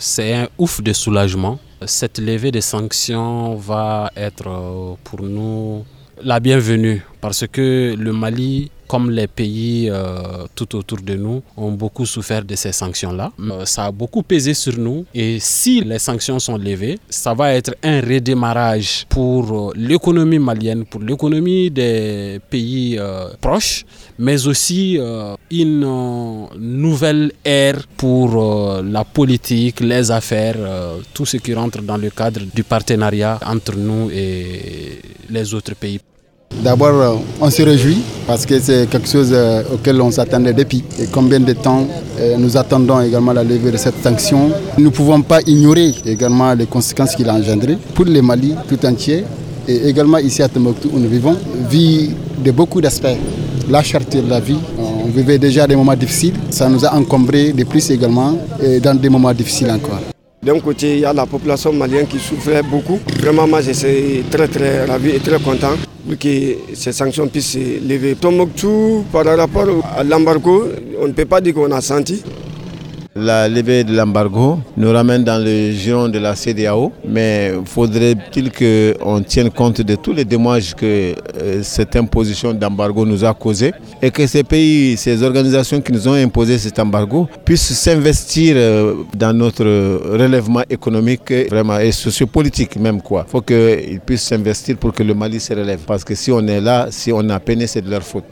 c'est un ouf de soulagement. Cette levée des sanctions va être pour nous la bienvenue parce que le Mali comme les pays euh, tout autour de nous ont beaucoup souffert de ces sanctions-là. Euh, ça a beaucoup pesé sur nous et si les sanctions sont levées, ça va être un redémarrage pour euh, l'économie malienne, pour l'économie des pays proches, mais aussi une nouvelle ère pour la politique, les affaires, tout ce qui rentre dans le cadre du partenariat entre nous et les autres pays. D'abord, euh, on se réjouit parce que c'est quelque chose euh, auquel on s'attendait depuis. Et combien de temps euh, nous attendons également la levée de cette sanction. Nous ne pouvons pas ignorer également les conséquences qu'il a engendrées pour le Mali tout entier et également ici à Tombouctou où nous vivons, vit de beaucoup d'aspects. La charte de la vie, on vivait déjà des moments difficiles, ça nous a encombré de plus également et dans des moments difficiles encore. D'un côté, il y a la population malienne qui souffrait beaucoup. Vraiment, moi, je suis très, très ravi et très content que ces sanctions puissent se lever. Tombouctou, par rapport à l'embargo, on ne peut pas dire qu'on a senti. La levée de l'embargo nous ramène dans le giron de la CDAO, mais faudrait-il qu'on tienne compte de tous les dommages que euh, cette imposition d'embargo nous a causé et que ces pays, ces organisations qui nous ont imposé cet embargo puissent s'investir euh, dans notre relèvement économique et sociopolitique même. Il faut qu'ils puissent s'investir pour que le Mali se relève. Parce que si on est là, si on a peiné, c'est de leur faute.